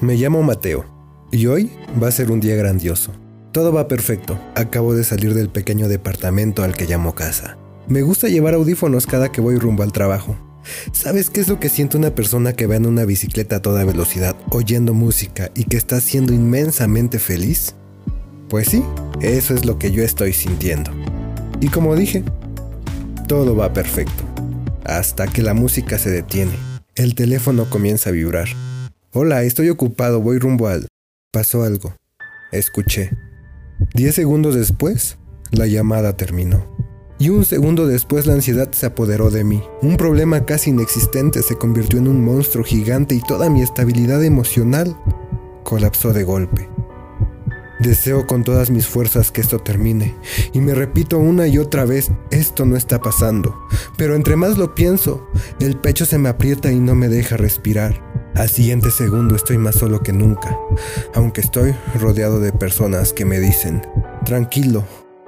Me llamo Mateo y hoy va a ser un día grandioso. Todo va perfecto. Acabo de salir del pequeño departamento al que llamo casa. Me gusta llevar audífonos cada que voy rumbo al trabajo. ¿Sabes qué es lo que siente una persona que va en una bicicleta a toda velocidad, oyendo música y que está siendo inmensamente feliz? Pues sí, eso es lo que yo estoy sintiendo. Y como dije, todo va perfecto. Hasta que la música se detiene. El teléfono comienza a vibrar. Hola, estoy ocupado, voy rumbo al... Pasó algo. Escuché. Diez segundos después, la llamada terminó. Y un segundo después la ansiedad se apoderó de mí. Un problema casi inexistente se convirtió en un monstruo gigante y toda mi estabilidad emocional colapsó de golpe. Deseo con todas mis fuerzas que esto termine, y me repito una y otra vez, esto no está pasando. Pero entre más lo pienso, el pecho se me aprieta y no me deja respirar. Al siguiente segundo estoy más solo que nunca, aunque estoy rodeado de personas que me dicen, tranquilo,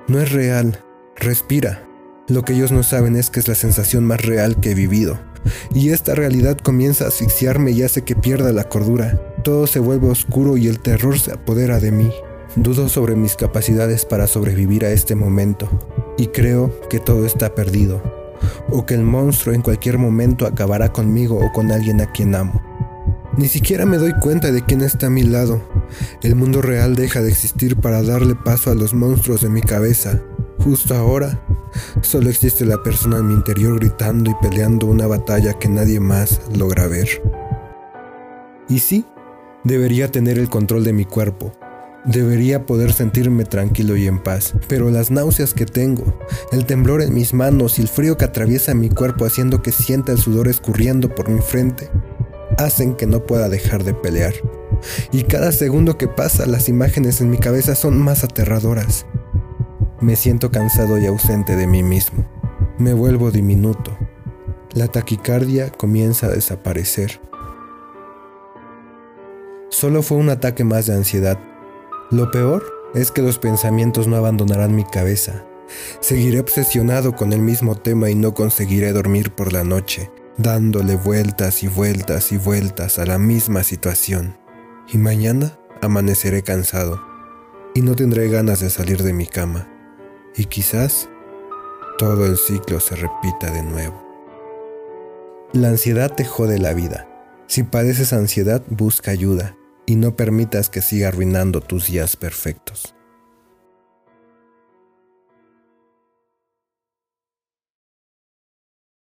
no es real, respira. Lo que ellos no saben es que es la sensación más real que he vivido, y esta realidad comienza a asfixiarme y hace que pierda la cordura. Todo se vuelve oscuro y el terror se apodera de mí. Dudo sobre mis capacidades para sobrevivir a este momento, y creo que todo está perdido, o que el monstruo en cualquier momento acabará conmigo o con alguien a quien amo. Ni siquiera me doy cuenta de quién está a mi lado. El mundo real deja de existir para darle paso a los monstruos de mi cabeza. Justo ahora, solo existe la persona en mi interior gritando y peleando una batalla que nadie más logra ver. Y sí, debería tener el control de mi cuerpo. Debería poder sentirme tranquilo y en paz, pero las náuseas que tengo, el temblor en mis manos y el frío que atraviesa mi cuerpo haciendo que sienta el sudor escurriendo por mi frente, hacen que no pueda dejar de pelear. Y cada segundo que pasa las imágenes en mi cabeza son más aterradoras. Me siento cansado y ausente de mí mismo. Me vuelvo diminuto. La taquicardia comienza a desaparecer. Solo fue un ataque más de ansiedad. Lo peor es que los pensamientos no abandonarán mi cabeza. Seguiré obsesionado con el mismo tema y no conseguiré dormir por la noche, dándole vueltas y vueltas y vueltas a la misma situación. Y mañana amaneceré cansado y no tendré ganas de salir de mi cama. Y quizás todo el ciclo se repita de nuevo. La ansiedad te jode la vida. Si padeces ansiedad, busca ayuda y no permitas que siga arruinando tus días perfectos.